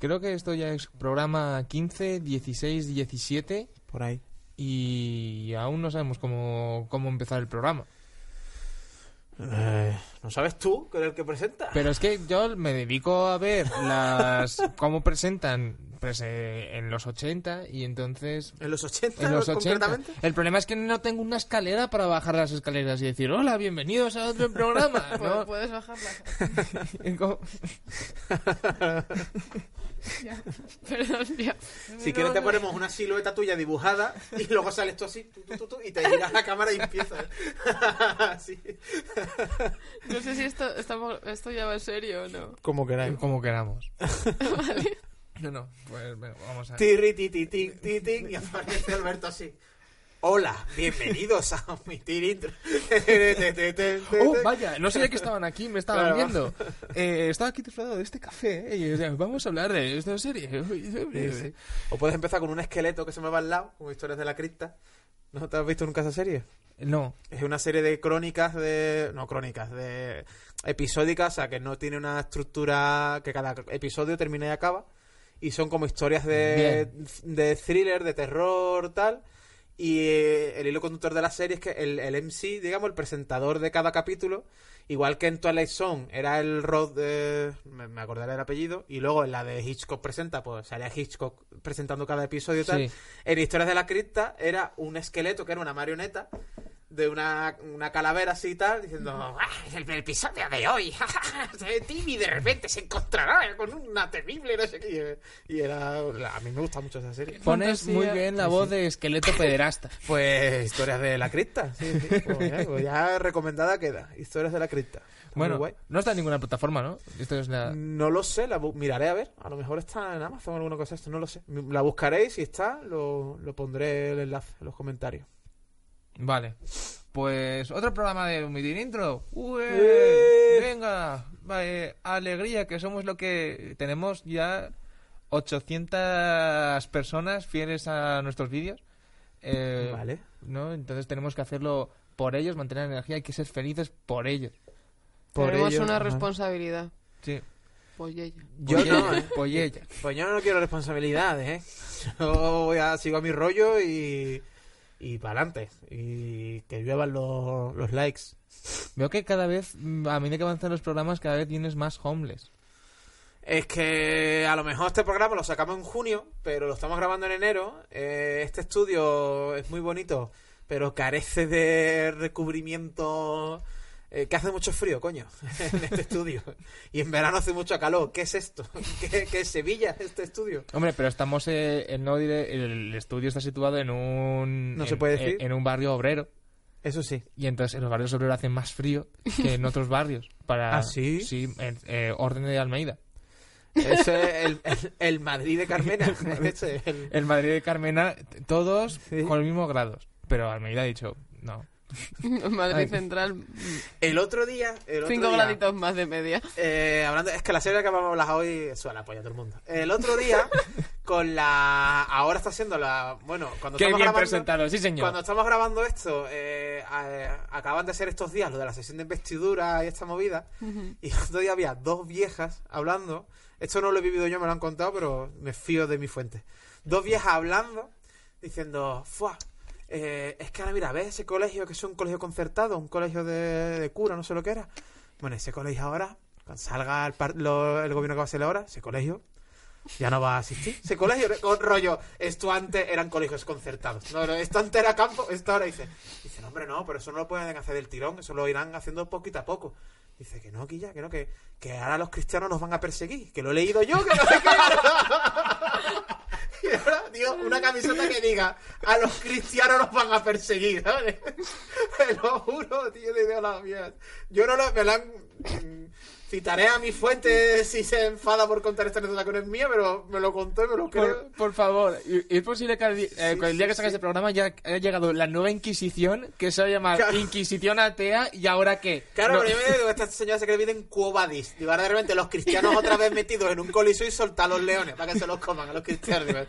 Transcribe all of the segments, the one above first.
Creo que esto ya es programa 15, 16, 17 Por ahí. y aún no sabemos cómo, cómo empezar el programa. Eh, ¿No sabes tú que eres el que presenta? Pero es que yo me dedico a ver las cómo presentan pues, eh, en los 80 y entonces... ¿En los 80, En los 80. concretamente? El problema es que no tengo una escalera para bajar las escaleras y decir, hola, bienvenidos a otro programa. ¿no? puedes bajarla. Ya. Perdón, ya. Si quieres te ponemos una silueta tuya dibujada y luego sales tú así tú, tú, tú, tú, y te giras la cámara y empiezas. Así. No sé si esto, estamos, esto ya va en serio o no. Como queráis. como queramos. No, no, pues vamos a... Tirri, ti, ti, ti, ti, ti, y aparece Alberto así. Hola, bienvenidos a mi tirintro. Oh, vaya, no sabía que estaban aquí, me estaban Claro. viendo. Eh, estaba aquí disfrutando de este café eh, y o sea, vamos a hablar de esta serie. Sí, sí. O puedes empezar con un esqueleto que se me va al lado, como historias de la cripta. ¿No te has visto nunca esa serie? No, Es una serie de crónicas de... No, crónicas, de episódicas, o sea, que no tiene una estructura que cada episodio termina y acaba. Y son como historias de, de thriller, de terror, tal. Y eh, el hilo conductor de la serie es que el, el MC, digamos, el presentador de cada capítulo, igual que en Twilight Zone era el Rod de... Me, me acordaré del apellido. Y luego en la de Hitchcock presenta, pues salía Hitchcock presentando cada episodio y tal. Sí. En Historias de la Cripta era un esqueleto que era una marioneta de una, una calavera así y tal, diciendo, "Ah, el, el episodio de hoy, Timmy de repente se encontrará con una temible no sé qué. Y era, a mí me gusta mucho esa serie. pones Fantasía. muy bien la voz de esqueleto pederasta. Pues Historias de la Cripta, sí, sí. Pues ya, pues ya recomendada queda, Historias de la Cripta. Está Bueno, no está en ninguna plataforma, ¿no? Esto es la... No lo sé, la miraré a ver. A lo mejor está en Amazon o alguna cosa de esto, no lo sé. La buscaré y si está, lo, lo pondré el enlace en los comentarios. Vale. Pues otro programa de Omitir Intro. ¡Ué! Venga, vale, alegría, que somos lo que tenemos ya 800 personas fieles a nuestros vídeos. Eh, Vale. ¿no? Entonces tenemos que hacerlo por ellos, mantener la energía, hay que ser felices por ellos. Por Tenemos una ajá. responsabilidad. Sí. Pues ella. Yo Por no, ella, ¿eh? por ella. Pues yo no quiero responsabilidades, ¿eh? Yo voy a, sigo a mi rollo y, y para adelante. Y que lluevan los, los likes. Veo que cada vez, mm, a medida que avanzan los programas, cada vez tienes más homeless. Es que a lo mejor este programa lo sacamos en junio, pero lo estamos grabando en enero. Eh, este estudio es muy bonito, pero carece de recubrimiento. Eh, que hace mucho frío, coño, en este estudio. Y en verano hace mucho calor. ¿Qué es esto? ¿Qué, qué es Sevilla este estudio? Hombre, pero estamos eh, en no diré, el estudio está situado en un No se en- puede decir. en, en un barrio obrero Eso sí. y entonces en los barrios obreros hacen más frío que en otros barrios para ¿Ah, sí? sí en, eh, orden de Almeida. Ese es el, el, el Madrid de Carmena. Ese el- El Madrid de Carmena todos Sí. con los mismos grados, pero Almeida ha dicho no. Madrid Ay. Central, El otro día. El otro cinco día, graditos más de media. eh, hablando, es que la serie que vamos a hablar hoy es la polla a todo el mundo. El otro día, con la. Ahora está siendo la. Bueno, cuando Qué estamos bien grabando. presentado, sí señor. Cuando estamos grabando esto, eh, a- acaban de ser estos días lo de la sesión de investidura y esta movida. Y el otro día había dos viejas hablando. Esto no lo he vivido yo, me lo han contado, pero me fío de mi fuente. Dos viejas hablando, diciendo, ¡fua! Eh, es que ahora mira, ¿ves ese colegio que es un colegio concertado, un colegio de, de cura, no sé lo que era? Bueno, ese colegio ahora, cuando salga el, gobierno que va a ser ahora, ese colegio ya no va a asistir. Ese colegio, con rollo, esto antes eran colegios concertados. No, no, esto antes era campo, esto ahora dice. Dice, no, hombre, no, pero eso no lo pueden hacer del tirón, eso lo irán haciendo poquito a poco. Dice que no, Quilla, que no, que, que ahora los cristianos nos van a perseguir, que lo he leído yo, que no sé qué. Y ahora, tío, una camiseta que diga, a los cristianos nos van a perseguir, ¿sabes? Te lo juro, tío, de Dios la mía. Yo no lo, me la han... Citaré a mi fuente si se enfada por contar esta anécdota que no es mía, pero me lo contó y me lo creo. Por, por favor, y- es posible que eh, Sí, el día sí, que sacas sí. el programa ya haya llegado la nueva Inquisición, que se va a llamar Claro. Inquisición Atea, y ahora qué. Claro, No- pero yo me digo, esta señora se cree que vive en Cuobadis. Digo, ahora de repente los cristianos otra vez metidos en un coliseo y soltar a los leones para que se los coman a los cristianos. Digo,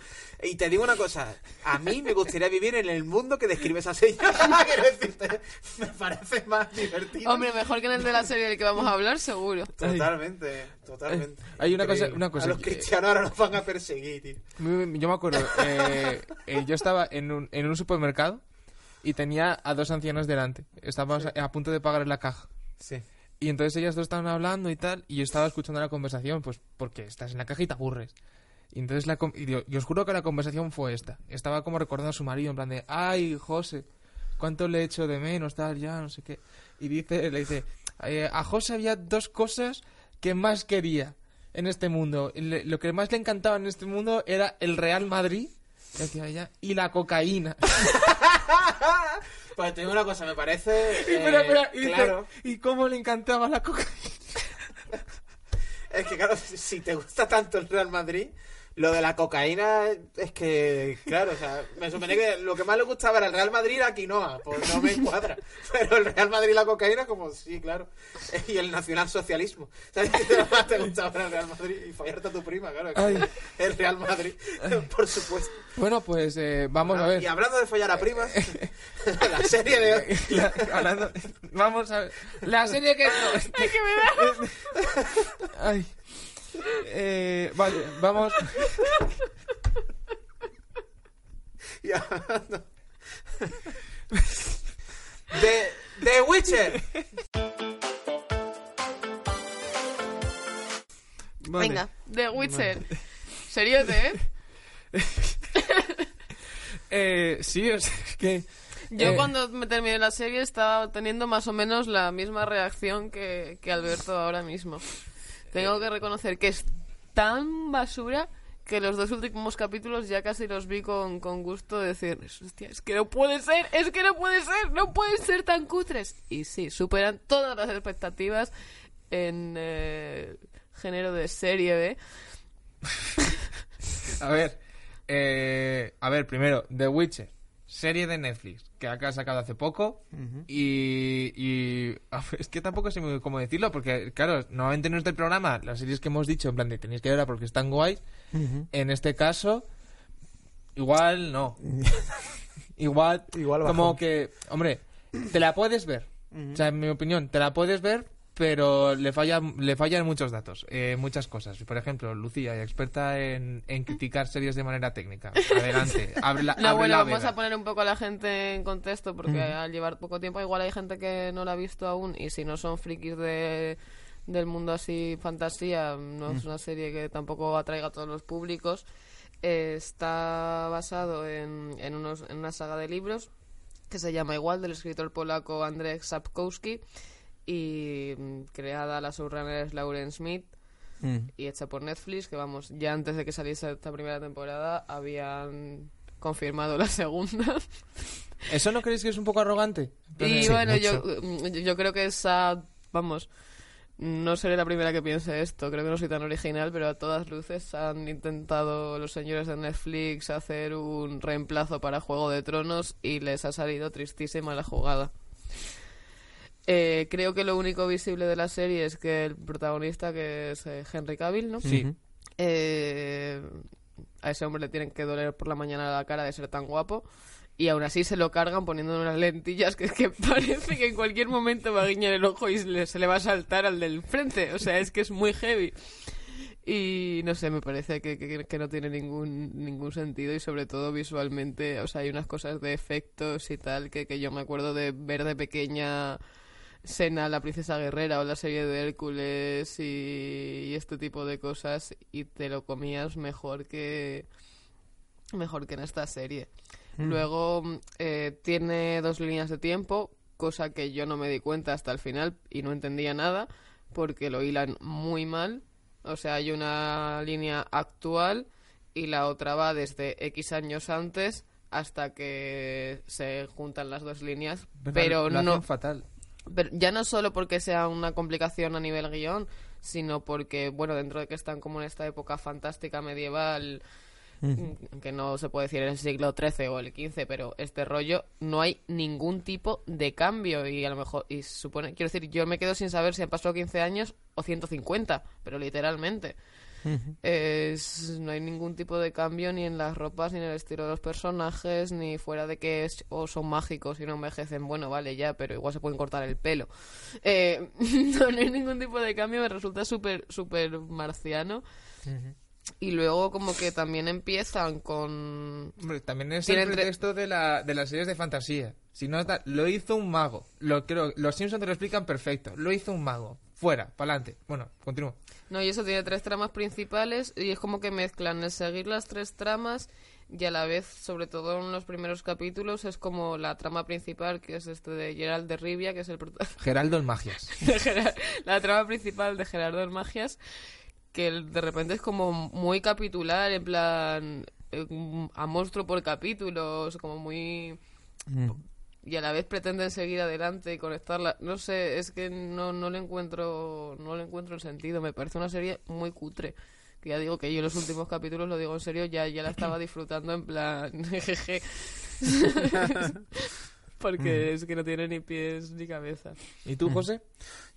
Y te digo una cosa, a mí me gustaría vivir en el mundo que describe esa señora. Quiero decirte, me parece más divertido. Hombre, mejor que en el de la serie del que vamos a hablar, seguro. Totalmente, totalmente. Hay una cosa- una cosa A los que- cristianos ahora nos van a perseguir, tío. Yo me acuerdo, eh, eh, yo estaba en un, en un supermercado y tenía a dos ancianas delante. Estábamos a, a punto de pagar en la caja. Sí. Y entonces ellas dos estaban hablando y tal, y yo estaba escuchando la conversación, pues porque estás en la caja y te aburres. Y entonces la y digo, y os juro que la conversación fue esta. Estaba como recordando a su marido, en plan de, ay, José, cuánto le echo de menos, tal, ya, no sé qué. Y dice, le dice, "Eh, a José había dos cosas que más quería en este mundo. Le- lo que más le encantaba en este mundo era el Real Madrid, ella, y la cocaína. Pues te digo una cosa, me parece. Eh, espera, espera, y dice, claro. ¿y cómo le encantaba la cocaína? Es que, claro, si te gusta tanto el Real Madrid, lo de la cocaína es que, claro, o sea, me supone que lo que más le gustaba era el Real Madrid la quinoa, pues no me encuadra. Pero el Real Madrid y la cocaína, como sí, claro. Y el nacionalsocialismo. ¿Sabes qué lo más te gustaba el Real Madrid? Y follarte a tu prima, claro. que Ay. El Real Madrid, por supuesto. Bueno, pues eh, vamos a ver. Y hablando de follar a primas, la serie de hoy. La- hablando- vamos a ver. La serie que. Ay. Eh, vale, vamos. Y hablando- De The Witcher. Vale. Venga, The Witcher. Seriote, ¿eh? Eh, sí, es que. Yo eh, cuando me terminé la serie estaba teniendo más o menos la misma reacción que, que Alberto ahora mismo. Tengo que reconocer que es tan basura que los dos últimos capítulos ya casi los vi con, con gusto de decir, hostia, es que no puede ser, es que no puede ser, no pueden ser tan cutres. Y sí, superan todas las expectativas en eh, género de serie B. A ver. eh, a ver, primero, The Witcher. Serie de Netflix que ha sacado hace poco. Y. y es que tampoco sé muy cómo decirlo, porque, claro, normalmente en este programa, las series que hemos dicho, en plan de tenéis que verla porque están guays. En este caso, igual no. igual, Igual como que, hombre, te la puedes ver. O sea, en mi opinión, te la puedes ver, pero le falla, le fallan muchos datos, eh, muchas cosas. Por ejemplo, Lucía, experta en, en criticar series de manera técnica. Adelante, abre la, No, abre bueno, la vamos a poner un poco a la gente en contexto porque al llevar poco tiempo igual hay gente que no la ha visto aún y si no son frikis de, del mundo así fantasía, no es una serie que tampoco atraiga a todos los públicos. Eh, está basado en, en, unos, en una saga de libros que se llama igual del escritor polaco Andrzej Sapkowski y mm, creada la showrunner es Lauren Smith y hecha por Netflix, que vamos, ya antes de que saliese esta primera temporada habían confirmado la segunda. ¿Eso no creéis que es un poco arrogante? y Sí, bueno, yo, mm, yo creo que esa, vamos, no seré la primera que piense esto, creo que no soy tan original, pero a todas luces han intentado los señores de Netflix hacer un reemplazo para Juego de Tronos y les ha salido tristísima la jugada. Eh, creo que lo único visible de la serie es que el protagonista, que es eh, Henry Cavill, ¿no? Sí. Eh, a ese hombre le tienen que doler por la mañana la cara de ser tan guapo. Y aún así se lo cargan poniendo unas lentillas que es que parece que en cualquier momento va a guiñar el ojo y se le, se le va a saltar al del frente. O sea, es que es muy heavy. Y no sé, me parece que, que- que no tiene ningún, ningún sentido y sobre todo visualmente, o sea, hay unas cosas de efectos y tal que, que yo me acuerdo de ver de pequeña Sena, la princesa guerrera o la serie de Hércules y, y este tipo de cosas y te lo comías mejor que mejor que en esta serie. Luego mm, eh, tiene dos líneas de tiempo, cosa que yo no me di cuenta hasta el final y no entendía nada porque lo hilan muy mal. O sea, hay una línea actual y la otra va desde X años antes hasta que se juntan las dos líneas, pero Lo no fatal. Pero ya no solo porque sea una complicación a nivel guion, sino porque, bueno, dentro de que están como en esta época fantástica medieval, que no se puede decir el siglo XIII o el XV, pero este rollo, no hay ningún tipo de cambio y a lo mejor, y supone, quiero decir, yo me quedo sin saber si han pasado 15 años o 150, pero literalmente. Es- no hay ningún tipo de cambio ni en las ropas, ni en el estilo de los personajes, ni fuera de que es- o son mágicos y no envejecen. Bueno, vale, ya, pero igual se pueden cortar el pelo. Eh, no, no hay ningún tipo de cambio, me resulta súper, súper marciano. Y luego como que también empiezan con... Hombre, también es Tienen el pretexto de, la, de las series de fantasía. Si no, lo hizo un mago. Lo creo, los Simpsons te lo explican perfecto. Lo hizo un mago. Fuera, para adelante. Bueno, continúo. No, y eso tiene tres tramas principales y es como que mezclan el seguir las tres tramas y a la vez, sobre todo en los primeros capítulos, es como la trama principal, que es este de Gerald de Rivia, que es el protagonista. Geraldo en magias. la trama principal de Gerardo en Magias, que el- de repente es como muy capitular, en plan eh, a monstruo por capítulos, como muy y a la vez pretenden seguir adelante y conectarla. No sé, es que no, no le encuentro no le encuentro el sentido. Me parece una serie muy cutre. Que ya digo que yo los últimos capítulos, lo digo en serio, ya, ya la estaba disfrutando en plan jeje. Porque es que no tiene ni pies ni cabeza. ¿Y tú, José?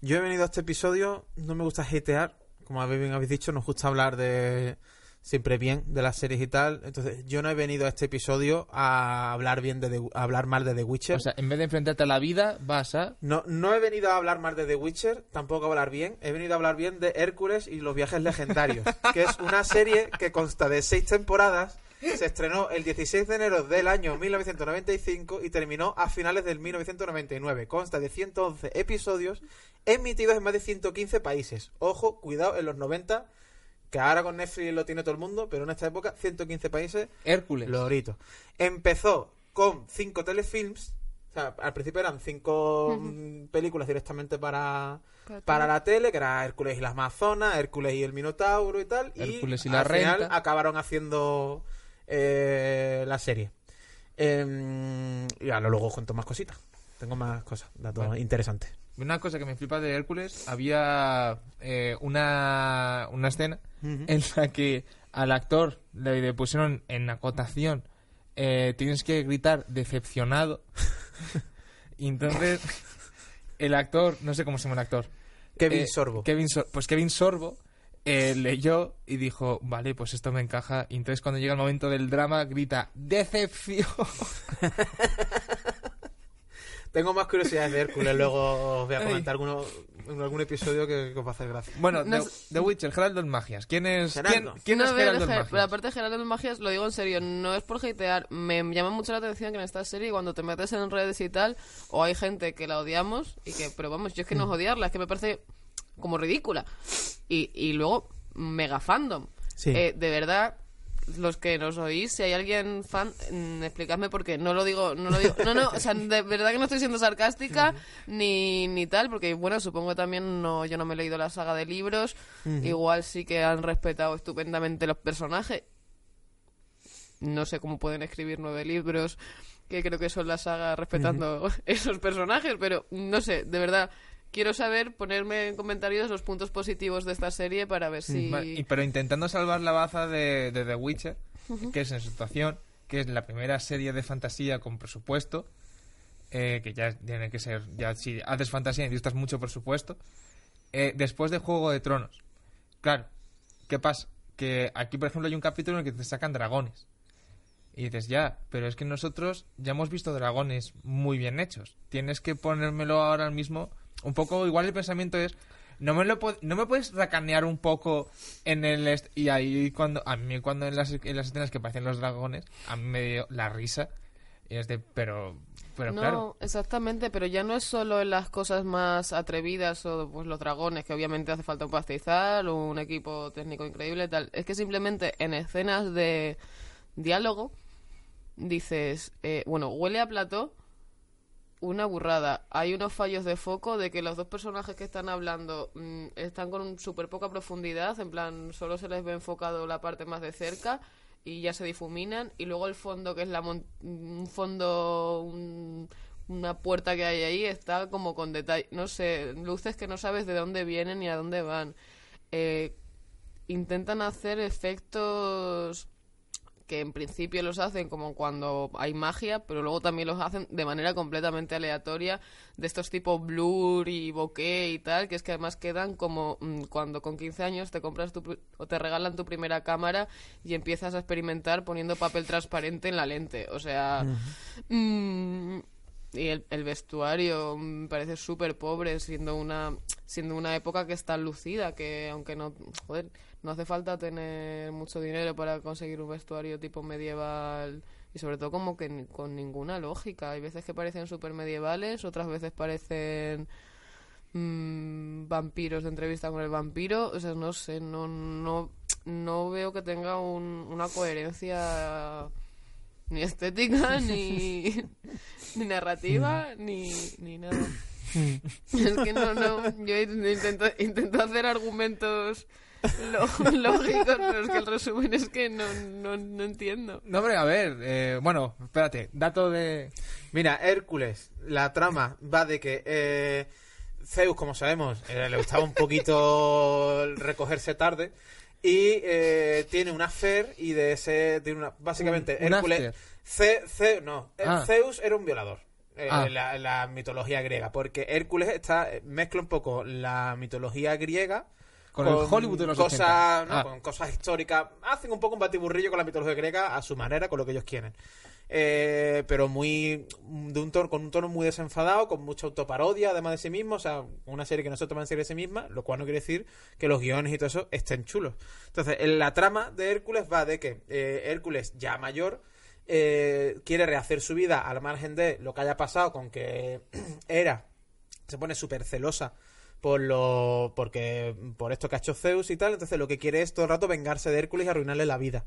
Yo he venido a este episodio, no me gusta hatear, como habéis bien habéis dicho, nos gusta hablar de siempre bien de las series y tal. Entonces, yo no he venido a este episodio a hablar bien de The- a hablar mal de The Witcher. O sea, en vez de enfrentarte a la vida, vas a... no, no he venido a hablar mal de The Witcher, tampoco a hablar bien. He venido a hablar bien de Hércules y los viajes legendarios, que es una serie que consta de seis temporadas. Se estrenó el 16 de enero del año 1995 y terminó a finales del 1999. Consta de 111 episodios emitidos en más de 115 países. Ojo, cuidado, en los 90, que ahora con Netflix lo tiene todo el mundo, pero en esta época 115 países Hércules. Lorito. Empezó con cinco telefilms. O sea, al principio eran cinco mm, películas directamente para, para la tele, que era Hércules y las Amazonas, Hércules y el Minotauro y tal. Hércules y y la al final acabaron haciendo eh, la serie. Em, y ahora luego cuento más cositas. Tengo más cosas, datos interesantes. Una cosa que me flipa de Hércules, había eh, una, una escena en la que al actor le, le pusieron en acotación eh, tienes que gritar decepcionado y entonces el actor, no sé cómo se llama el actor Kevin eh, Sorbo. Kevin Sor- pues Kevin Sorbo eh, leyó y dijo, vale, pues esto me encaja. Y entonces cuando llega el momento del drama, grita, ¡Decepción! Tengo más curiosidades de Hércules, luego os voy a comentar alguno, en algún episodio que, que os va a hacer gracia. Bueno, No The, sé- The Witcher, Geraldo en Magias. ¿Quién es, ¿quién, Geraldo. quién No, es a ver, Geraldo en Ger- Magias? pero aparte de Geraldo en Magias, lo digo en serio, no es por hatear, me llama mucho la atención que en esta serie cuando te metes en redes y tal, o hay gente que la odiamos, y que, pero vamos, yo es que no es odiarla, es que me parece como ridícula. Y, y luego, mega fandom. Sí. Eh, de verdad, los que nos oís, si hay alguien fan, mm, explicadme por qué. No lo digo, no lo digo. No, no, o sea, de verdad que no estoy siendo sarcástica ni, ni tal, porque bueno, supongo también no, yo no me he leído la saga de libros. Igual sí que han respetado estupendamente los personajes. No sé cómo pueden escribir nueve libros, que creo que son la saga respetando esos personajes, pero no sé, de verdad. Quiero saber, ponerme en comentarios los puntos positivos de esta serie para ver si... Y- pero intentando salvar la baza de, de The Witcher, que es en su situación, que es la primera serie de fantasía con presupuesto, eh, que ya tiene que ser, ya si haces fantasía necesitas mucho presupuesto, eh, después de Juego de Tronos. Claro, ¿qué pasa? Que aquí, por ejemplo, hay un capítulo en el que te sacan dragones. Y dices, ya, pero es que nosotros ya hemos visto dragones muy bien hechos. Tienes que ponérmelo ahora mismo. Un poco, igual el pensamiento es, no me lo no me puedes racanear un poco en el y ahí cuando a mí cuando en las, en las escenas que parecen los dragones a mí me dio la risa y es de pero pero no, claro exactamente, pero ya no es solo en las cosas más atrevidas o pues los dragones, que obviamente hace falta un pastizal, un equipo técnico increíble y tal. Es que simplemente en escenas de diálogo dices, eh, bueno, huele a plató, una burrada. Hay unos fallos de foco de que los dos personajes que están hablando mm, están con súper poca profundidad, en plan, solo se les ve enfocado la parte más de cerca. y ya se difuminan y luego el fondo que es la mon- un fondo un- una puerta que hay ahí está como con detalle no sé luces que no sabes de dónde vienen ni a dónde van Eh, intentan hacer efectos que en principio los hacen como cuando hay magia, pero luego también los hacen de manera completamente aleatoria, de estos tipos blur y bokeh y tal, que es que además quedan como mm, cuando con 15 años te compras tu, o te regalan tu primera cámara y empiezas a experimentar poniendo papel transparente en la lente. O sea, mm, y el, el vestuario me parece súper pobre siendo una siendo una época que está lucida que aunque no joder no hace falta tener mucho dinero para conseguir un vestuario tipo medieval y sobre todo como que ni- con ninguna lógica hay veces que parecen súper medievales otras veces parecen mm, vampiros de entrevista con el vampiro o sea no sé no no no veo que tenga un- una coherencia ni estética, ni, ni narrativa, ni, ni nada. es que no, no. Yo intento, intento hacer argumentos lo- lógicos, pero es que el resumen es que no, no, no entiendo. No, hombre, a ver, eh, bueno, espérate, dato de... Mira, Hércules, la trama va de que eh, Zeus, como sabemos, eh, le gustaba un poquito recogerse tarde y eh, tiene una fer y de ese tiene una básicamente Un- un Hércules. Ce- Ce- no, eh, Ah. Zeus era un violador. eh, Ah. en la, la mitología griega, porque Hércules está mezcla un poco la mitología griega Con el Hollywood de los cosas, 80. no, Ah. con cosas históricas. Hacen un poco un batiburrillo con la mitología griega a su manera, con lo que ellos quieren. Eh, pero muy de un tono, con un tono muy desenfadado, con mucha autoparodia además de sí mismo, o sea, una serie que no se toma en serio de sí misma, lo cual no quiere decir que los guiones y todo eso estén chulos. Entonces, en la trama de Hércules va de que eh, Hércules, ya mayor, eh, quiere rehacer su vida al margen de lo que haya pasado con que era se pone súper celosa por lo porque por esto que ha hecho Zeus y tal entonces lo que quiere es todo el rato vengarse de Hércules y arruinarle la vida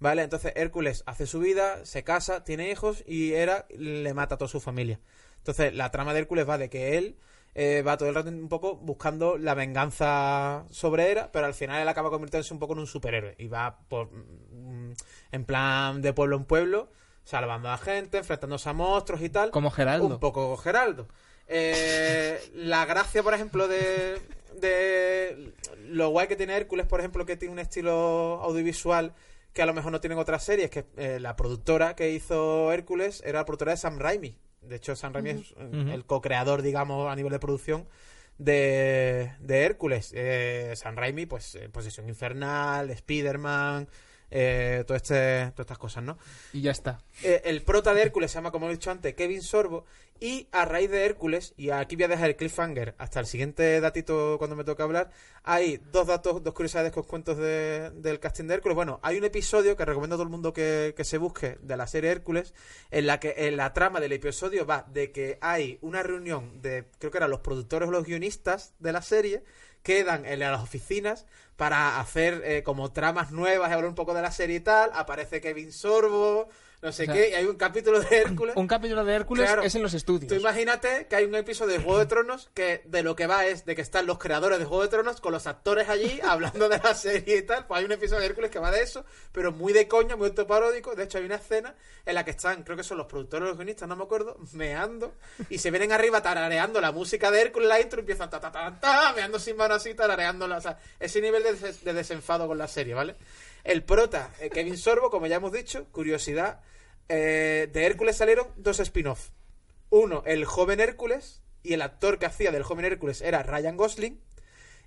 vale entonces Hércules hace su vida se casa tiene hijos y Hera le mata a toda su familia. Entonces la trama de Hércules va de que él eh, va todo el rato un poco buscando la venganza sobre Hera pero al final él acaba convirtiéndose un poco en un superhéroe y va por mm, en plan de pueblo en pueblo salvando a gente enfrentándose a monstruos y tal Como Geraldo. un poco Geraldo. Eh, la gracia, por ejemplo, de, de lo guay que tiene Hércules, por ejemplo, que tiene un estilo audiovisual que a lo mejor no tienen otras series, que eh, la productora que hizo Hércules era la productora de Sam Raimi. De hecho, Sam Raimi es eh, el co-creador, digamos, a nivel de producción de, de Hércules. Eh, Sam Raimi, pues, eh, Posesión Infernal, Spider-Man, eh, todo este, todas estas cosas, ¿no? Y ya está. Eh, el prota de Hércules se llama, como he dicho antes, Kevin Sorbo. Y a raíz de Hércules, y aquí voy a dejar el cliffhanger hasta el siguiente datito cuando me toque hablar, hay dos datos, dos curiosidades que os cuento de- del casting de Hércules. Bueno, hay un episodio que recomiendo a todo el mundo que, que se busque de la serie Hércules, en la que en la trama del episodio va de que hay una reunión de, creo que eran los productores o los guionistas de la serie, quedan en las oficinas para hacer eh, como tramas nuevas y hablar un poco de la serie y tal. Aparece Kevin Sorbo, no sé O sea, qué, y hay un capítulo de Hércules. Un capítulo de Hércules Claro. es en los estudios. Tú imagínate que hay un episodio de Juego de Tronos que de lo que va es de que están los creadores de Juego de Tronos con los actores allí hablando de la serie y tal. Pues hay un episodio de Hércules que va de eso, pero muy de coña, muy autoparódico. De hecho, hay una escena en la que están, creo que son los productores o los guionistas, no me acuerdo, meando y se vienen arriba tarareando la música de Hércules, la intro y empiezan ta ta ta ta, meando sin mano así, tarareándola. O sea, ese nivel de, des- de desenfado con la serie, ¿vale? El prota, eh, Kevin Sorbo, como ya hemos dicho, curiosidad, eh, de Hércules salieron dos spin-off. Uno, el joven Hércules, y el actor que hacía del joven Hércules era Ryan Gosling.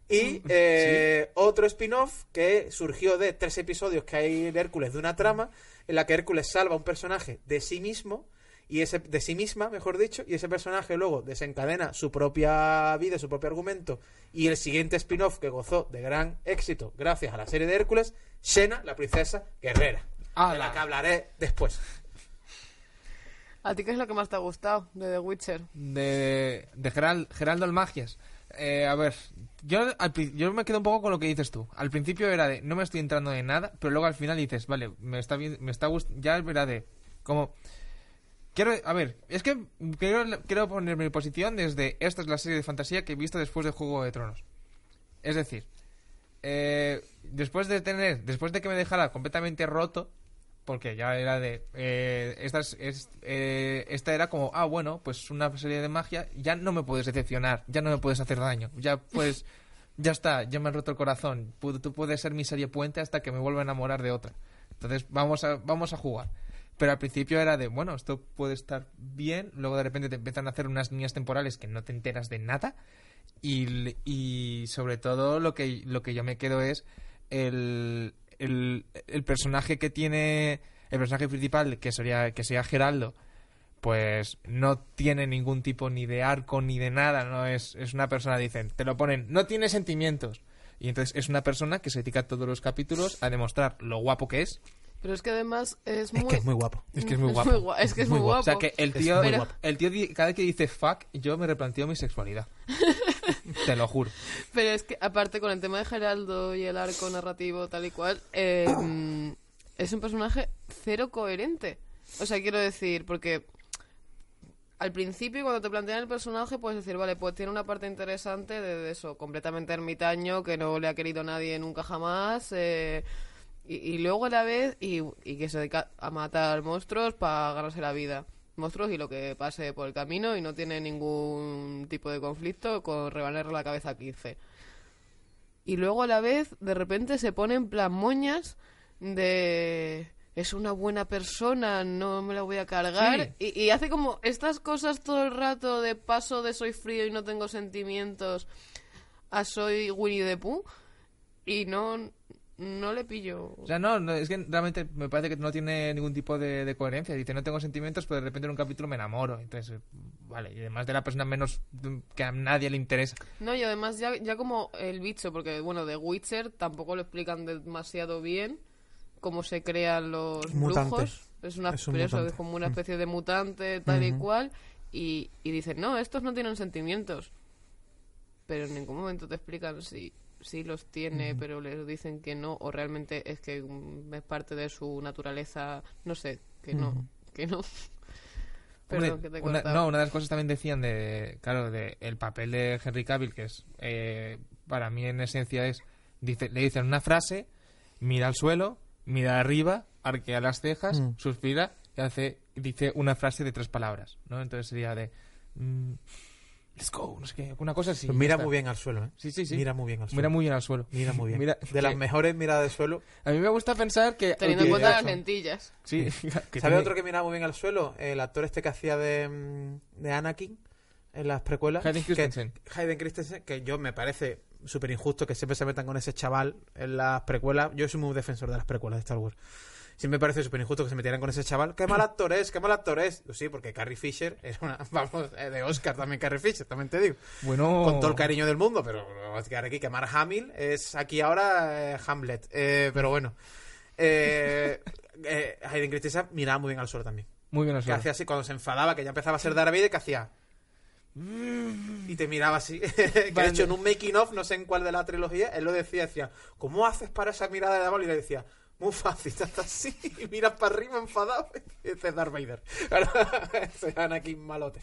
Y eh, otro spin-off que surgió de tres episodios que hay de Hércules de una trama, en la que Hércules salva a un personaje de sí mismo, y ese, de sí misma, mejor dicho, y ese personaje luego desencadena su propia vida, su propio argumento, y el siguiente spin-off que gozó de gran éxito gracias a la serie de Hércules, Xena, la princesa guerrera, de la que hablaré después. ¿A ti qué es lo que más te ha gustado de The Witcher? de, de Geral- Geraldo el Magias. Eh, a ver, yo, al yo me quedo un poco con lo que dices tú. Al principio era de no me estoy entrando en nada, pero luego al final dices, vale, me está bien, me está gust ya era de como quiero, a ver, es que quiero, quiero poner mi posición desde esta es la serie de fantasía que he visto después de Juego de Tronos. Es decir, eh, después de tener, después de que me dejara completamente roto porque ya era de... eh, esta, es- es- eh, esta era como, ah, bueno, pues una serie de magia, ya no me puedes decepcionar, ya no me puedes hacer daño, ya pues... Ya está, ya me han roto el corazón. Tú puedes ser mi serie puente hasta que me vuelva a enamorar de otra. Entonces vamos a, vamos a jugar. Pero al principio era de, bueno, esto puede estar bien, luego de repente te empiezan a hacer unas líneas temporales que no te enteras de nada y, y sobre todo lo que, lo que yo me quedo es el, el, el personaje que tiene, el personaje principal que sería, que sería Geraldo, pues no tiene ningún tipo ni de arco ni de nada, no es, es una persona, dicen, te lo ponen, no tiene sentimientos. Y entonces es una persona que se dedica todos los capítulos a demostrar lo guapo que es. Pero es que además es muy... Es que es muy guapo. Es que es muy guapo. gua- es que es muy guapo. O sea que el tío, el tío cada vez que dice fuck, yo me replanteo mi sexualidad. Te lo juro. Pero es que, aparte, con el tema de Geraldo y el arco narrativo tal y cual, eh, mm, es un personaje cero coherente. O sea, quiero decir, porque al principio, cuando te plantean el personaje, puedes decir, vale, pues tiene una parte interesante de, de eso, completamente ermitaño, que no le ha querido nadie nunca jamás. eh, y, y luego a la vez, y, y que se dedica a matar monstruos para ganarse la vida. Monstruos y lo que pase por el camino y no tiene ningún tipo de conflicto con rebanarle la cabeza a 15. Y luego a la vez, de repente se pone en plan moñas de... Es una buena persona, no me la voy a cargar. Y, y hace como estas cosas todo el rato de paso de soy frío y no tengo sentimientos a soy Winnie the Pooh. Y no, no le pillo. O sea, no, no, es que realmente me parece que no tiene ningún tipo de, de coherencia. Dice, no tengo sentimientos, pero de repente en un capítulo me enamoro. Entonces, vale, y además de la persona menos que a nadie le interesa. No, y además ya, ya como el bicho, porque bueno, de Witcher tampoco lo explican demasiado bien cómo se crean los Mutante. brujos. Es una Es un eso, es como una especie de mutante tal y cual. Y, y dicen, no, estos no tienen sentimientos. Pero en ningún momento te explican si, si los tiene, pero les dicen que no, o realmente es que mm, es parte de su naturaleza, no sé, que no, que no. Hombre, Perdón, que te una, no, una de las cosas también decían de, claro, de el papel de Henry Cavill, que es, eh, para mí en esencia es, dice, le dicen una frase, mira al suelo, mira arriba, arquea las cejas, Mm. suspira y hace, dice una frase de tres palabras, ¿no? Entonces sería de, mm, let's go, no sé qué, una cosa así. Pues mira muy bien al suelo, ¿eh? Sí, sí, sí. Mira muy bien al suelo. Mira muy bien al suelo. Mira muy bien. Mira, de las que- mejores miradas de suelo. A mí me gusta pensar que... Teniendo en que- cuenta las lentillas. Sí, que ¿Sabe tiene- otro que mira muy bien al suelo? El actor este que hacía de, mm, de Anakin en las precuelas. Hayden Que- Christensen. Hayden Christensen, que yo me parece súper injusto que siempre se metan con ese chaval en las precuelas. Yo soy muy defensor de las precuelas de Star Wars. Siempre me parece súper injusto que se metieran con ese chaval. ¡Qué mal actor es! ¡Qué mal actor es! Pues sí, porque Carrie Fisher era una... Vamos, eh, de Oscar también Carrie Fisher, también te digo. Bueno... Con todo el cariño del mundo, pero vamos a quedar aquí que Mark Hamill es aquí ahora eh, Hamlet. Eh, pero bueno. Eh, Hayden Christensen miraba muy bien al suelo también. Muy bien al Que suelo. hacía así cuando se enfadaba, que ya empezaba a ser Vader, que hacía... Y te miraba así. que de hecho en un making of, no sé en cuál de la trilogía, él lo decía, decía, ¿cómo haces para esa mirada de Vader? Y le decía, muy fácil, estás así y miras para arriba enfadado. Y dices Darth Vader. Ese Anakin malote.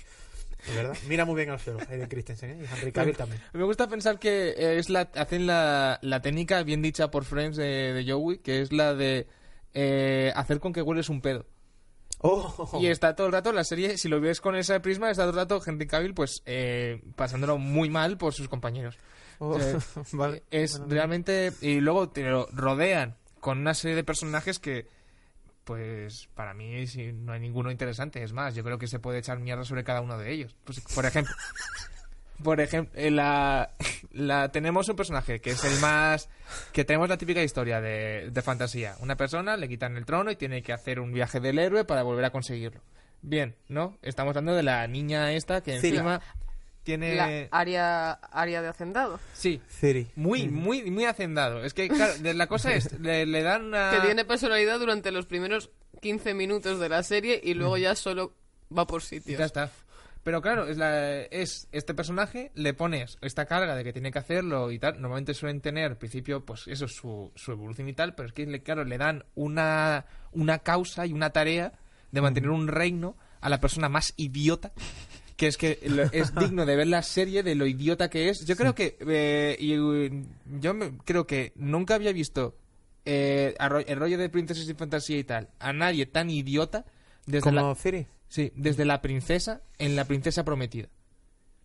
De verdad, mira muy bien al suelo, Hayden Christensen, ¿eh? y Henry Cavill también. Me gusta pensar que es la, hacen la, la técnica bien dicha por Friends de, de Joey, que es la de eh, hacer con que hueles un pedo. Oh. Y está todo el rato la serie, si lo ves con ese prisma, está todo el rato Henry Cavill pues eh, pasándolo muy mal por sus compañeros. Oh, Eh, vale. Es Bueno, realmente... Y luego te lo rodean con una serie de personajes que, pues, para mí sí, no hay ninguno interesante. Es más, yo creo que se puede echar mierda sobre cada uno de ellos. Pues, por ejemplo... Por ejemplo, la, la, tenemos un personaje que es el más... Que tenemos la típica historia de, de fantasía. Una persona, le quitan el trono y tiene que hacer un viaje del héroe para volver a conseguirlo. Bien, ¿no? Estamos hablando de la niña esta que encima tiene... La área, área de hacendado. Sí, Ciri. muy, muy, muy hacendado. Es que, claro, la cosa es, le, le dan una... Que tiene personalidad durante los primeros 15 minutos de la serie y luego ya solo va por sitios. Ya está. Pero claro, es, la, es este personaje, le pones esta carga de que tiene que hacerlo y tal. Normalmente suelen tener, al principio, pues eso, su, su evolución y tal. Pero es que, le- claro, le dan una, una causa y una tarea de mantener un reino a la persona más idiota. Que es que lo- es digno de ver la serie de lo idiota que es. Yo creo que. eh, y, eh, yo me- creo que nunca había visto eh, el rollo de princesas y fantasía y tal, a nadie tan idiota desde Como la, Ciri. sí, desde la princesa en la princesa prometida.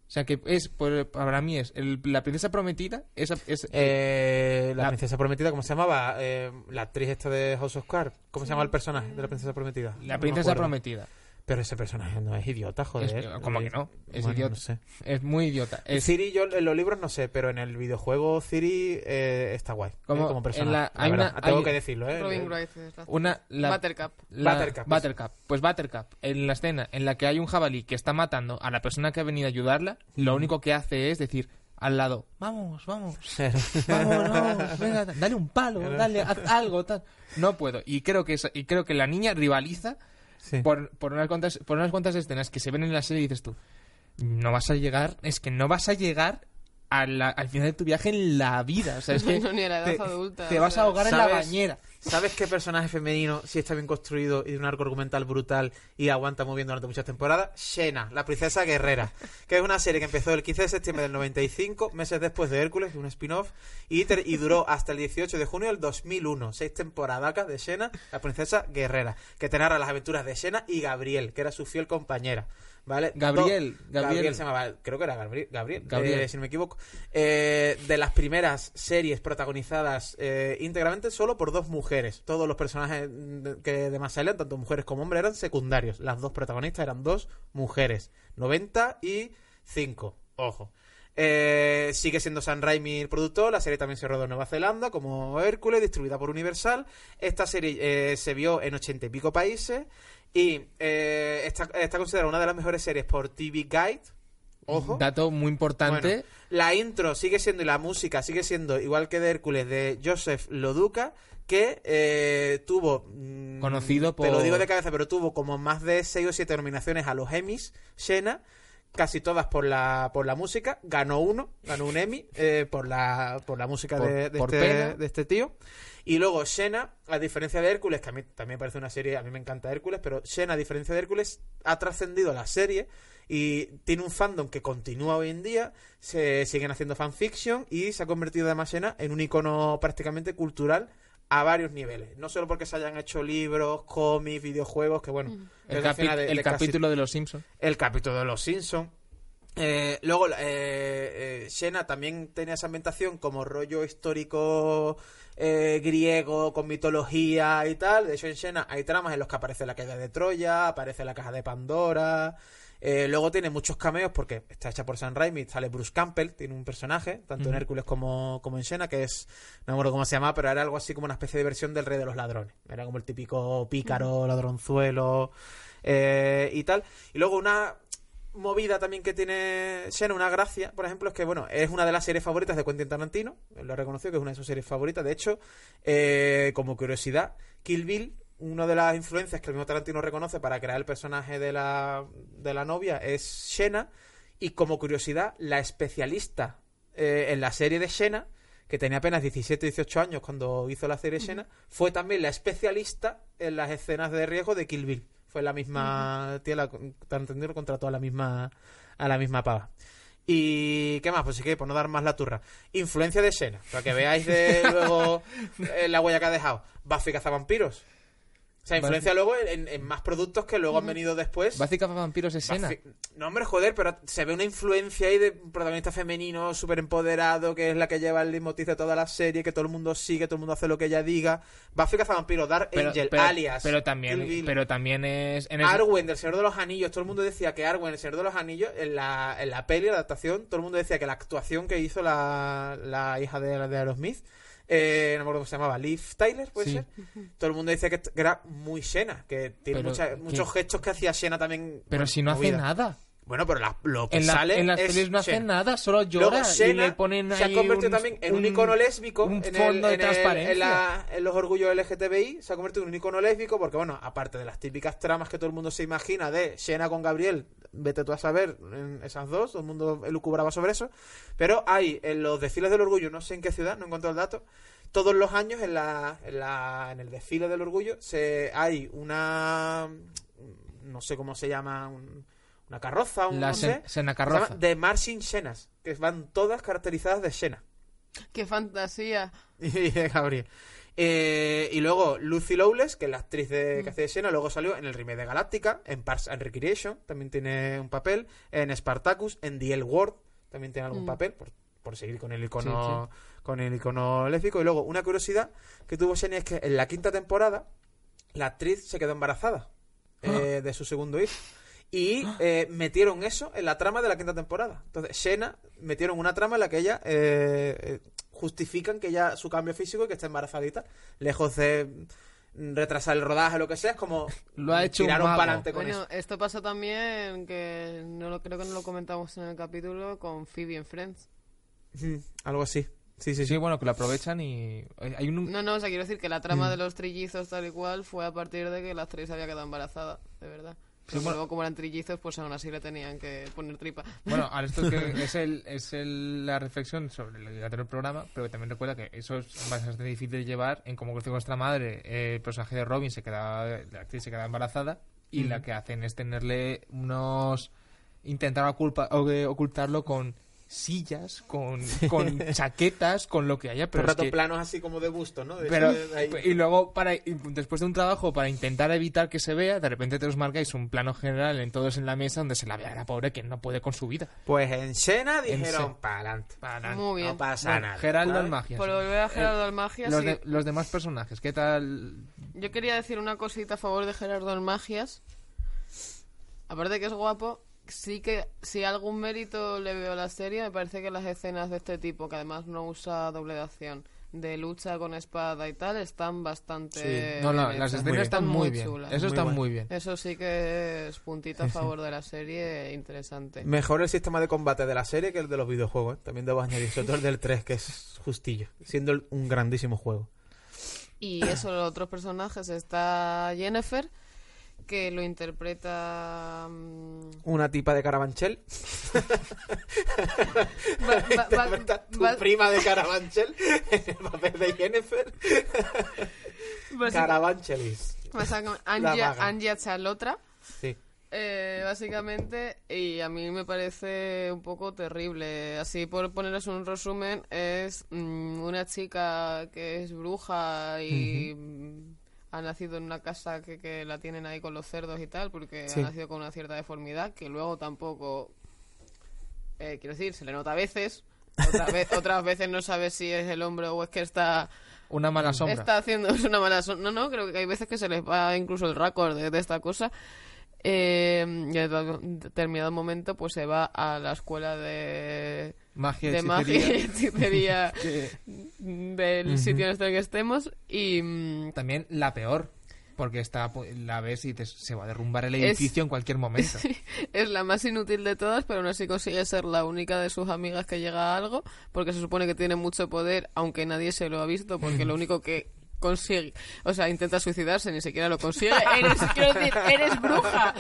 O sea que es, por- para mí es, el- la princesa prometida es, es- Eh, la, La- princesa prometida, ¿cómo se llamaba? Eh, la actriz esta de House of Cards. ¿Cómo se llama el personaje de la princesa prometida? La princesa prometida. Pero ese personaje no es idiota, joder. Es- ¿cómo que no? Es Bueno, idiota. no sé. Es muy idiota. Es Ciri, yo en los libros no sé, pero en el videojuego Ciri eh, está guay. Como eh, como personaje. la- verdad. una- Tengo hay- que decirlo, ¿eh? Robin Eh, Wright una... La, Buttercup. la- Buttercup, Buttercup. Pues Buttercup, en la escena en la que hay un jabalí que está matando a la persona que ha venido a ayudarla, lo único que hace es decir al lado, vamos, vamos, vamos, vamos, venga, dale un palo, dale, haz algo, tal. No puedo. Y creo que, y creo que la niña rivaliza Por, por, unas cuantas, por unas cuantas escenas que se ven en la serie y dices tú, no vas a llegar, es que no vas a llegar la- al final de tu viaje en la vida. O sea, es que No, ni a la edad te, adulta, te vas a ahogar en la bañera. ¿Sabes qué personaje femenino sí está bien construido y de un arco argumental brutal y aguanta muy bien durante muchas temporadas? Shena, la princesa guerrera, que es una serie que empezó el 15 de septiembre del 95, meses después de Hércules, un spin-off, y, duró hasta el 18 de junio del 2001. Seis temporadacas de Shena, la princesa guerrera, que te narra las aventuras de Shena y Gabriel, que era su fiel compañera. ¿Vale? Gabriel, Do- Gabriel. se llamaba, creo que era Gabriel, Gabriel, Gabriel. eh, si no me equivoco. Eh, de las primeras series protagonizadas eh, íntegramente solo por dos mujeres. Todos los personajes que de más salían, tanto mujeres como hombres, eran secundarios. Las dos protagonistas eran dos mujeres. 95. Ojo. Eh, sigue siendo San Raimi el productor, la serie también se rodó en Nueva Zelanda como Hércules, distribuida por Universal. Esta serie eh, se vio en ochenta y pico países y eh, está, está considerada una de las mejores series por TV Guide. Ojo. Dato muy importante. Bueno, la intro sigue siendo y la música sigue siendo igual que de Hércules de Joseph Loduca que eh, tuvo mm, Conocido te lo por- digo de cabeza pero tuvo como más de 6 o 7 nominaciones a los Emmys Shena casi todas por la por la música. Ganó uno ganó un Emmy eh, por la por la música Por- de, de por este, de este tío. Y luego Shena, a diferencia de Hércules, que a mí también parece una serie, a mí me encanta Hércules, pero Shena, a diferencia de Hércules, ha trascendido la serie y tiene un fandom que continúa hoy en día, se siguen haciendo fanfiction y se ha convertido además Shena en un icono prácticamente cultural a varios niveles. No solo porque se hayan hecho libros, cómics, videojuegos, que bueno, el es al capi- final de- el de casi- capítulo de los Simpsons. el capítulo de los Simpsons. Eh, luego, eh, eh, Xena también tenía esa ambientación como rollo histórico eh, griego, con mitología y tal. De hecho, en Xena hay tramas en los que aparece la caída de Troya, aparece la caja de Pandora. Eh, luego tiene muchos cameos porque está hecha por San Raimi. Sale Bruce Campbell, tiene un personaje, tanto en. Hércules como, como en Xena, que es, no me acuerdo cómo se llama, pero era algo así como una especie de versión del Rey de los Ladrones. Era como el típico pícaro, ladronzuelo eh, y tal. Y luego una movida también que tiene Xena, una gracia, por ejemplo, es que, bueno, es una de las series favoritas de Quentin Tarantino. Lo ha reconocido que es una de sus series favoritas. De hecho, eh, como curiosidad, Kill Bill, una de las influencias que el mismo Tarantino reconoce para crear el personaje de la, de la novia es Xena. Y como curiosidad, la especialista eh, en la serie de Xena, que tenía apenas 17 18 años cuando hizo la serie fue también la especialista en las escenas de riesgo de Kill Bill. Fue la misma tía, la, Tarantino contrató a la misma a la misma pava. Y qué más, pues sí que por no dar más la turra. Influencia de Xena, para que veáis de luego eh, la huella que ha dejado. Buffy cazavampiros. O sea, influencia luego en, en más productos que luego han venido después. Buffy Vampiros es. Buffy- No, hombre, joder, pero se ve una influencia ahí de un protagonista femenino súper empoderado, que es la que lleva el leitmotiv de toda la serie, que todo el mundo sigue, todo el mundo hace lo que ella diga. Buffy Cazavampiro, Dark Pero, Angel, pero- alias. pero también, Bill, pero también es en el- Arwen del Señor de los Anillos. Todo el mundo decía que Arwen, el Señor de los Anillos, en la, en la peli, la adaptación, todo el mundo decía que la actuación que hizo la, la hija de, de Aerosmith, eh, no me acuerdo cómo se llamaba, Liv Tyler, puede Sí. ser. Todo el mundo decía que, que era muy Xena, que tiene mucha- muchos gestos que hacía Xena también. pero bueno, si no hace movida. nada. Bueno, pero la- lo que En, la- sale en las es no hace Xena. nada, solo llora y le ponen se ha ahí convertido un- también en un, icono lésbico un en, fondo el, de en, el- transparencia. en la- en los orgullos LGTBI se ha convertido en un icono lésbico porque bueno aparte de las típicas tramas que todo el mundo se imagina de Xena con Gabriel vete tú a saber en esas dos todo el mundo elucubraba sobre eso pero hay en los desfiles del orgullo no sé en qué ciudad no encuentro el dato todos los años en la, en la en el desfile del orgullo se hay una no sé cómo se llama un- una carroza un La no sé sen- Sena se Carroza. The Marching Xenas, que van todas caracterizadas de Xena. ¡Qué fantasía! Y de Gabriel. Eh, y luego Lucy Lawless, que es la actriz de, que hace de Xena, luego salió en el remake de Galáctica, en Parks and Recreation, también tiene un papel, en Spartacus, en The L Word, también tiene algún Mm. papel, por, por seguir con el icono con el icono lésbico. Y luego, una curiosidad que tuvo Xenia es que en la quinta temporada, la actriz se quedó embarazada eh, de su segundo hijo. Y eh, metieron eso en la trama de la quinta temporada. Entonces, Xena metieron una trama en la que ella eh, eh, justifican que ya su cambio físico y que está tal. Lejos de mm, retrasar el rodaje o lo que sea, es como Lo ha hecho un tiraron para adelante con Bueno, eso. esto pasa también, que no lo, creo que no lo comentamos en el capítulo, con Phoebe en Friends. Mm, Algo así. Sí, sí, Sí, sí. bueno, que lo aprovechan y... Hay un... No, no, o sea, quiero decir que la trama Mm. de los trillizos tal y cual fue a partir de que la actriz había quedado embarazada, de verdad. Pero bueno. luego como eran trillizos, pues aún así le tenían que poner tripa. Bueno, ahora esto que es, el, es el- la reflexión sobre el anterior programa, pero que también recuerda que eso es bastante difícil de llevar en cómo creció nuestra madre. eh, el personaje de Robin se queda, la actriz se queda embarazada y la que hacen es tenerle unos... intentar oculpa- o- eh, ocultarlo con sillas, con, con chaquetas, con lo que haya, Por pero es rato que- planos así como de busto, ¿no? De pero, eso de ahí. y luego, para y después de un trabajo para intentar evitar que se vea, de repente te os marcáis un plano general en todos en la mesa donde se la ve a la pobre que no puede con su vida. Pues en Xena En dijeron, para adelante. Para Muy bien. No pasa Bueno, nada. Geraldo ¿vale? en magia. Por volver a Gerardo Eh, en magia, los, sí. de- los demás personajes, ¿qué tal? Yo quería decir una cosita a favor de Gerardo en Magias. Aparte de que es guapo, sí que si algún mérito le veo a la serie, me parece que las escenas de este tipo, que además no usa doble de acción, de lucha con espada y tal, están bastante. No, no, bien las escenas están muy, bien. chulas. Eso Muy está bueno. muy bien. Eso sí que es puntito a favor de la serie, interesante. Mejor el sistema de combate de la serie que el de los videojuegos. ¿eh? También debo añadir, sobre todo el del 3, que es justillo. Siendo un grandísimo juego. Y eso, los otros personajes, está Jennifer, que lo interpreta... mm, Una tipa de Carabanchel. va- va- va- Interpreta tu prima de Carabanchel en el papel de Jennifer. Carabanchelis. Anja Chalotra, Sí. eh, básicamente, y a mí me parece un poco terrible. Así, por poneros un resumen, es mm, una chica que es bruja y ha nacido en una casa que, que la tienen ahí con los cerdos y tal, porque Sí. ha nacido con una cierta deformidad, que luego tampoco, eh, quiero decir, se le nota a veces. Otra ve- otras veces no sabes si es el hombre o es que está Una mala sombra. está haciendo es una mala son- no no creo que hay veces que se les va incluso el récord de, de esta cosa eh, y en determinado momento pues se va a la escuela de Magia, de magia y hechicería. del sitio en este que estemos y mm, También la peor, porque está la ves y dices, se va a derrumbar el Es- edificio en cualquier momento. es la más inútil de todas, pero aún así consigue ser la única de sus amigas que llega a algo, porque se supone que tiene mucho poder, aunque nadie se lo ha visto, porque lo único que consigue, o sea, intenta suicidarse, ni siquiera lo consigue. Eres, quiero decir, eres bruja.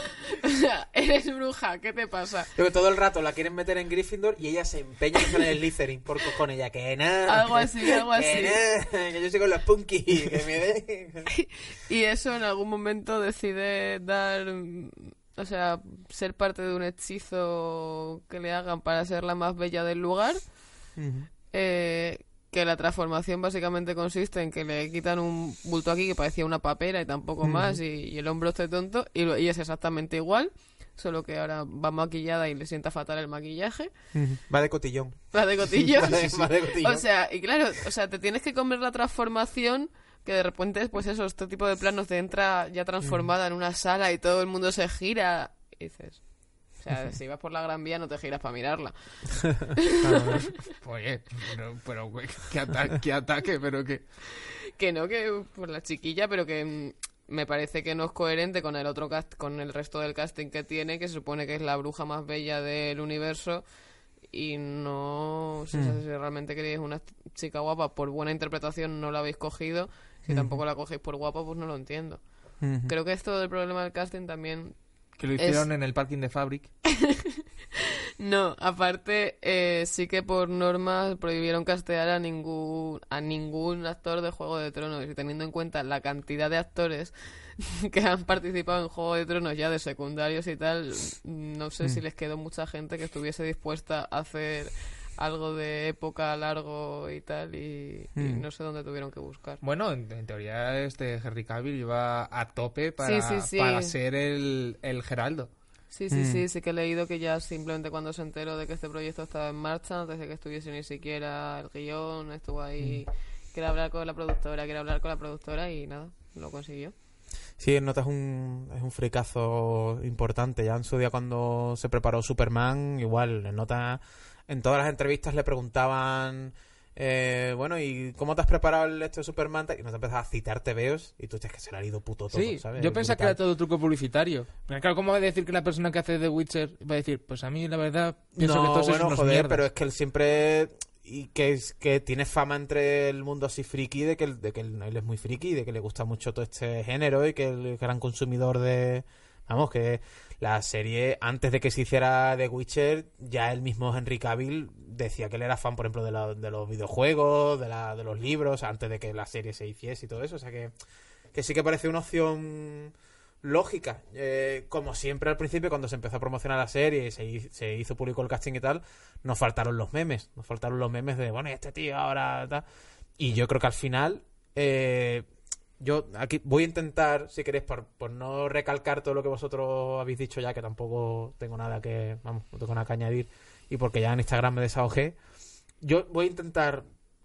O sea, eres bruja, ¿qué te pasa? Que todo el rato la quieren meter en Gryffindor y ella se empeña en salir en Slytherin por cojones. Ya que nada. Algo así, algo así. Que que yo soy con los punky. Que me den. Y eso en algún momento decide dar, o sea, ser parte de un hechizo que le hagan para ser la más bella del lugar. eh, que la transformación básicamente consiste en que le quitan un bulto aquí que parecía una papera y tampoco más y, y el hombro esté tonto y, lo- y es exactamente igual solo que ahora va maquillada y le sienta fatal el maquillaje. Va de cotillón. va de cotillo Va de, va de cotillón. o sea y claro o sea te tienes que comer la transformación que de repente pues eso este tipo de planos te entra ya transformada en una sala y todo el mundo se gira y dices o sea, si vas por la Gran Vía no te giras para mirarla. Oye, pero, pero qué, ata- qué ataque, pero que... Que no, que por la chiquilla, pero que mm, me parece que no es coherente con el otro cast, con el resto del casting que tiene, que se supone que es la bruja más bella del universo. Y no sé si realmente queréis una chica guapa, por buena interpretación no la habéis cogido. Si tampoco la cogéis por guapa, pues no lo entiendo. Creo que esto del problema del casting también Que lo hicieron en el parking de Fabric. No, aparte, eh, sí que por norma prohibieron castear a ningún, a ningún actor de Juego de Tronos. Y teniendo en cuenta la cantidad de actores que han participado en Juego de Tronos ya de secundarios y tal, no sé si les quedó mucha gente que estuviese dispuesta a hacer algo de época largo y tal, y, y Hmm. no sé dónde tuvieron que buscar. Bueno, en, en teoría este Henry Cavill iba a tope para, Sí, sí, sí. para ser el, el Geraldo. Sí, sí, Mm. sí, sí que he leído que ya simplemente cuando se enteró de que este proyecto estaba en marcha, antes de que estuviese ni siquiera el guion, estuvo ahí, Mm. quiere hablar con la productora, quiere hablar con la productora y nada, lo consiguió. Sí, el Nota es un, es un fricazo importante. Ya en su día cuando se preparó Superman, igual, el Nota en todas las entrevistas le preguntaban, eh, bueno, ¿y cómo te has preparado el esto de Superman? Y no te empezaba a citar tebeos y tú es que se le ha ido puto todo, Sí, ¿sabes? yo pensaba que era todo truco publicitario. Pero claro, ¿cómo va a decir que la persona que hace The Witcher va a decir, pues a mí la verdad pienso no, que todos bueno, unos joder, mierdas"? pero es que él siempre y que es que tiene fama entre el mundo así friki de que él, de que él, él es muy friki, de que le gusta mucho todo este género y que es gran consumidor de vamos que la serie antes de que se hiciera The Witcher ya el mismo Henry Cavill decía que él era fan por ejemplo de, de los videojuegos, de, la, de los libros antes de que la serie se hiciese y todo eso, o sea que que sí que parece una opción lógica. Eh, como siempre al principio, cuando se empezó a promocionar la serie y se hizo público el casting y tal, nos faltaron los memes. Nos faltaron los memes de, bueno, y este tío ahora tal. Y yo creo que al final, eh, yo aquí voy a intentar, si queréis, por, por no recalcar todo lo que vosotros habéis dicho ya, que tampoco tengo nada que, vamos, no tengo nada que añadir, y porque ya en Instagram me desahogué, yo voy a intentar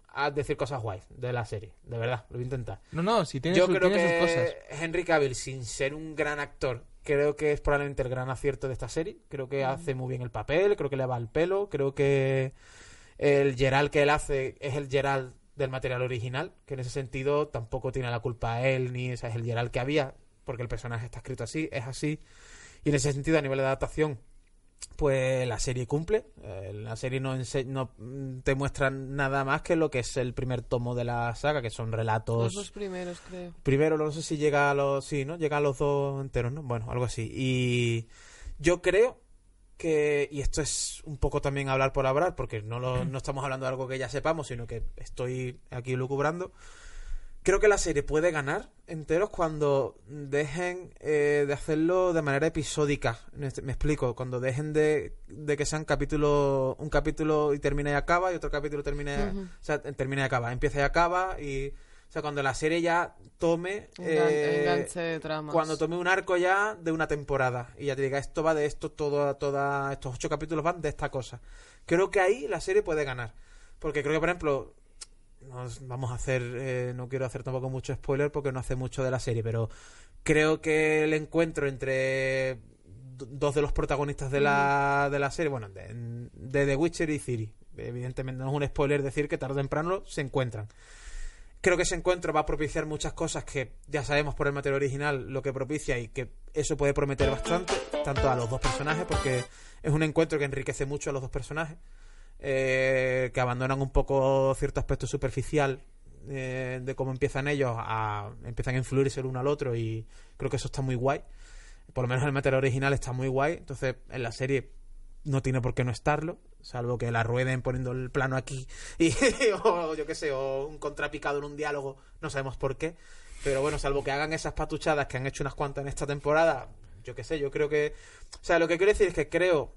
a decir cosas guays de la serie, de verdad, lo voy a intentar. No, no, si tiene, Yo su- creo tiene sus que cosas. Henry Cavill, sin ser un gran actor, creo que es probablemente el gran acierto de esta serie. Creo que hace muy bien el papel, creo que le va el pelo, creo que el Gerald que él hace es el Gerald del material original, que en ese sentido tampoco tiene la culpa él, ni esa es el Gerald que había, porque el personaje está escrito así, es así. Y en ese sentido, a nivel de adaptación, pues la serie cumple. Eh, la serie no, no mm, te muestra nada más que lo que es el primer tomo de la saga, que son relatos. Los dos primeros, creo. Primero, no sé si llega a los. Sí, ¿no? Llega a los dos enteros, ¿no? Bueno, algo así. Y yo creo que. Y esto es un poco también hablar por hablar, porque no, lo- no estamos hablando de algo que ya sepamos, sino que estoy aquí lucubrando. Creo que la serie puede ganar enteros cuando dejen eh, de hacerlo de manera episódica. Me explico, cuando dejen de, de que sean capítulos, un capítulo y termina y acaba, y otro capítulo termina, y- Ujú. o sea, termina y acaba, empieza y acaba, y o sea, cuando la serie ya tome eh, enganche de tramas. cuando tome un arco ya de una temporada y ya te diga esto va de esto todo toda estos ocho capítulos van de esta cosa. Creo que ahí la serie puede ganar. Porque creo que por ejemplo nos vamos a hacer eh, no quiero hacer tampoco mucho spoiler porque no hace mucho de la serie pero creo que el encuentro entre dos de los protagonistas de la, de la serie bueno de, de The Witcher y Ciri evidentemente no es un spoiler decir que tarde o temprano se encuentran creo que ese encuentro va a propiciar muchas cosas que ya sabemos por el material original lo que propicia y que eso puede prometer bastante, tanto a los dos personajes, porque es un encuentro que enriquece mucho a los dos personajes, eh, que abandonan un poco cierto aspecto superficial eh, de cómo empiezan ellos, a, empiezan a influirse el uno al otro y creo que eso está muy guay. Por lo menos el material original está muy guay, entonces en la serie no tiene por qué no estarlo, salvo que la rueden poniendo el plano aquí y o yo qué sé, o un contrapicado en un diálogo, no sabemos por qué. Pero bueno, salvo que hagan esas patuchadas que han hecho unas cuantas en esta temporada, yo qué sé, yo creo que... O sea, lo que quiero decir es que creo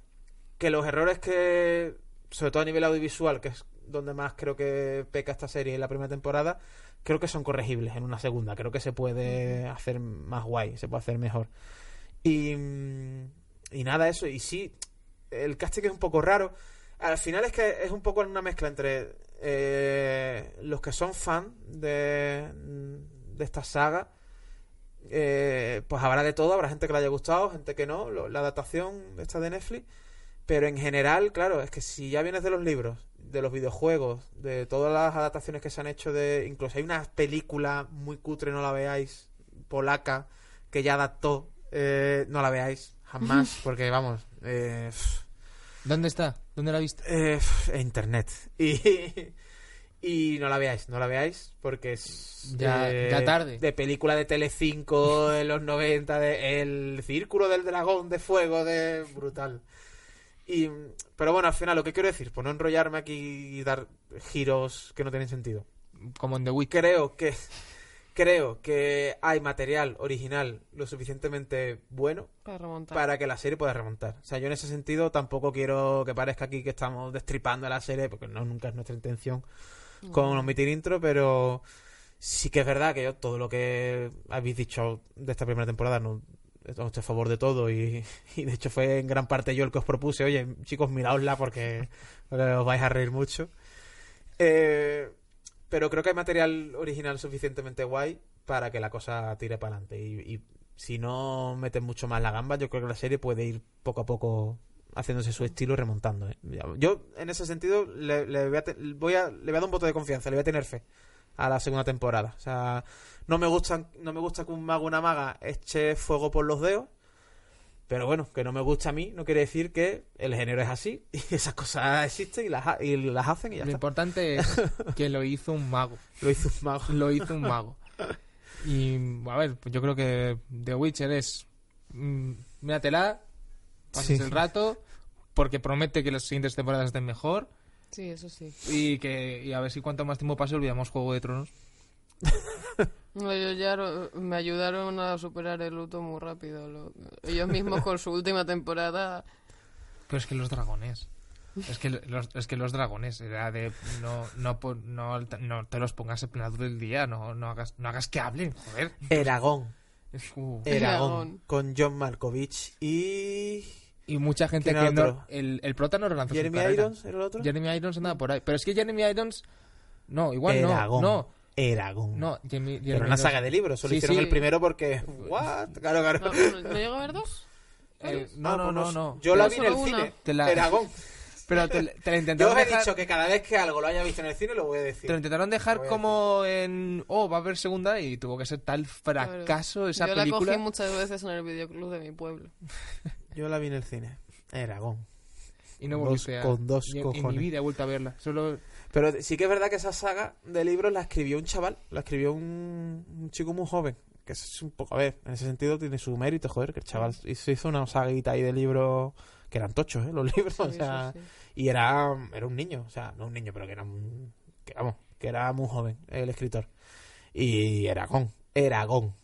que los errores que, sobre todo a nivel audiovisual, que es donde más creo que peca esta serie en la primera temporada, creo que son corregibles en una segunda. Creo que se puede hacer más guay, se puede hacer mejor. Y, mm, y nada, eso. Y sí, el casting es un poco raro. Al final es que es un poco una mezcla entre eh, los que son fan de, de esta saga. eh, pues habrá de todo, habrá gente que le haya gustado, gente que no, la adaptación esta de Netflix. Pero en general, claro, es que si ya vienes de los libros, de los videojuegos, de todas las adaptaciones que se han hecho de... Incluso hay una película muy cutre, no la veáis, polaca, que ya adaptó. eh, no la veáis, jamás, porque vamos... Eh, ¿Dónde está? ¿Dónde la viste? eh, en internet. Y, y no la veáis, no la veáis, porque es Ya- eh, ya tarde. de película de Telecinco de los 90, de El Círculo del Dragón de Fuego, de brutal. Y, pero bueno, al final lo que quiero decir, por no enrollarme aquí y dar giros que no tienen sentido. Como en The Witcher. Creo que, Creo que hay material original lo suficientemente bueno Para remontar. para que la serie pueda remontar. O sea, yo en ese sentido tampoco quiero que parezca aquí que estamos destripando la serie, porque no nunca es nuestra intención con omitir intro, pero sí que es verdad que yo todo lo que habéis dicho de esta primera temporada no estoy a favor de todo y, y de hecho fue en gran parte yo el que os propuse, oye chicos miraosla porque, porque os vais a reír mucho. Eh, pero creo que hay material original suficientemente guay para que la cosa tire para adelante y, y si no meten mucho más la gamba, yo creo que la serie puede ir poco a poco haciéndose su estilo y remontando. ¿eh? Yo, en ese sentido, le, voy, a le voy a dar un voto de confianza, le voy a tener fe a la segunda temporada. O sea, no me gustan, no me gusta que un mago una maga eche fuego por los dedos. Pero bueno, que no me gusta a mí no quiere decir que el género es así y esas cosas existen y las, ha- y las hacen y ya Lo está. importante es que lo hizo un mago. Lo hizo un mago. Lo hizo un mago. Y, a ver, pues yo creo que The Witcher es... mm, míratela, pases Sí. el rato, porque promete que las siguientes temporadas estén mejor. Sí, eso sí. Y que y a ver si cuanto más tiempo pase olvidamos Juego de Tronos. No, ellos ya me ayudaron a superar el luto muy rápido. lo- ellos mismos con su última temporada. Pero es que los dragones... Es que los, es que los dragones era de no no no, no te los pongas en plena luz del día, no no hagas no hagas que hablen, joder. Eragón. Uh. Eragón. Con John Malkovich y. Y mucha gente ¿Quién era que no, el, el prota no relanzó su Jeremy carrera. Irons era el otro. Jeremy Irons andaba por ahí. Pero es que Jeremy Irons. No, igual Eragón. no. Eragón. No, no. Jeremy, Pero una saga de libros. Solo Sí, hicieron sí. el primero porque. ¿What? Claro, claro. No, no, ¿no llegó a ver dos? Eh, Ah, no, no, pues no, no. Yo Pero la vi en el una. cine. Te la- Eragón. Pero te, te la Yo intentaron os he dejar, dicho que cada vez que algo lo haya visto en el cine lo voy a decir. te lo intentaron dejar Lo como en. Oh, va a haber segunda y tuvo que ser tal fracaso esa Yo película. la cogí muchas veces en el videoclub de mi pueblo. Yo la vi en el cine. Eragón. Y no Dos- a. con dos ni- En mi cojones. vida he vuelto a verla. Solo. Pero sí que es verdad que esa saga de libros la escribió un chaval, la escribió un, un chico muy joven. Que es un poco, a ver, en ese sentido tiene su mérito, joder, que el chaval hizo, hizo una saguita ahí de libros que eran tochos, ¿eh? Los libros, o sea, sí, y era, era un niño, o sea, no un niño, pero que era un, que vamos, que era muy joven el escritor. Y Eragón, Eragón,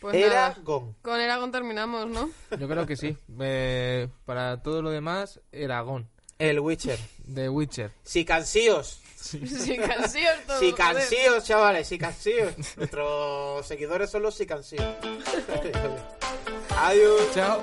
Pues nada, Eragón. con Eragon terminamos, ¿no? Yo creo que sí. Eh, para todo lo demás, Eragón. El Witcher. The Witcher. Si cansíos, Sin canción todo. si cansíos, chavales, si cansíos. Nuestros seguidores son los si cansíos. Adiós. Chao.